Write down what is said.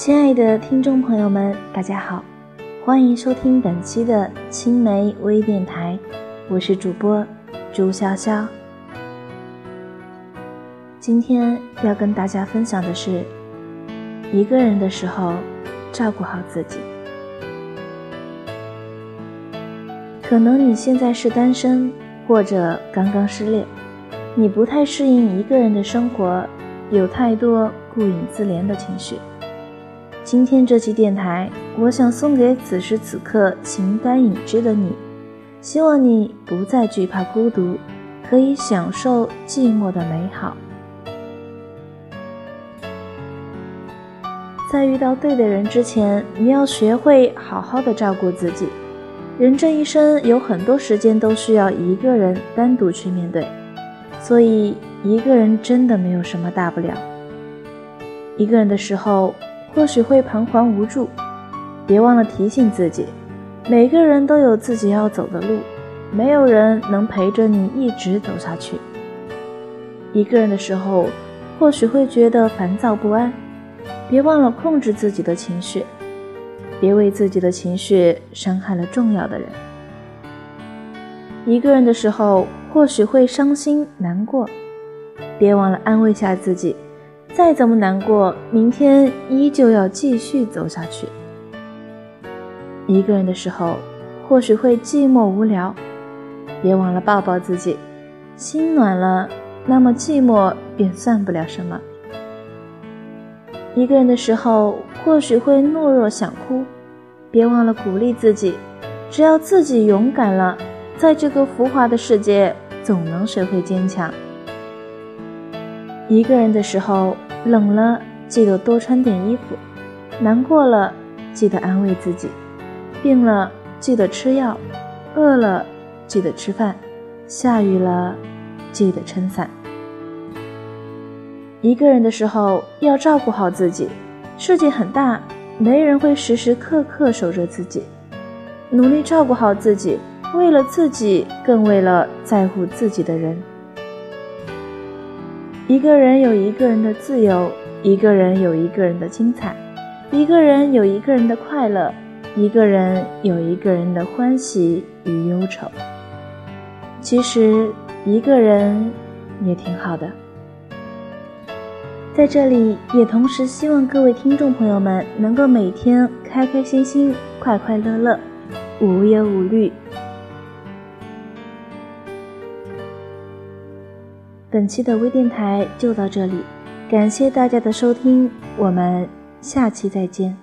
亲爱的听众朋友们，大家好，欢迎收听本期的青梅微电台，我是主播朱潇潇。今天要跟大家分享的是，一个人的时候照顾好自己。可能你现在是单身，或者刚刚失恋，你不太适应一个人的生活，有太多顾影自怜的情绪。今天这期电台，我想送给此时此刻形单影只的你，希望你不再惧怕孤独，可以享受寂寞的美好。在遇到对的人之前，你要学会好好的照顾自己。人这一生有很多时间都需要一个人单独去面对，所以一个人真的没有什么大不了。一个人的时候。或许会彷徨无助，别忘了提醒自己，每个人都有自己要走的路，没有人能陪着你一直走下去。一个人的时候，或许会觉得烦躁不安，别忘了控制自己的情绪，别为自己的情绪伤害了重要的人。一个人的时候，或许会伤心难过，别忘了安慰下自己。再怎么难过，明天依旧要继续走下去。一个人的时候，或许会寂寞无聊，别忘了抱抱自己，心暖了，那么寂寞便算不了什么。一个人的时候，或许会懦弱想哭，别忘了鼓励自己，只要自己勇敢了，在这个浮华的世界，总能学会坚强。一个人的时候。冷了，记得多穿点衣服；难过了，记得安慰自己；病了，记得吃药；饿了，记得吃饭；下雨了，记得撑伞。一个人的时候要照顾好自己。世界很大，没人会时时刻刻守着自己。努力照顾好自己，为了自己，更为了在乎自己的人。一个人有一个人的自由，一个人有一个人的精彩，一个人有一个人的快乐，一个人有一个人的欢喜与忧愁。其实一个人也挺好的。在这里，也同时希望各位听众朋友们能够每天开开心心、快快乐乐、无忧无虑。本期的微电台就到这里，感谢大家的收听，我们下期再见。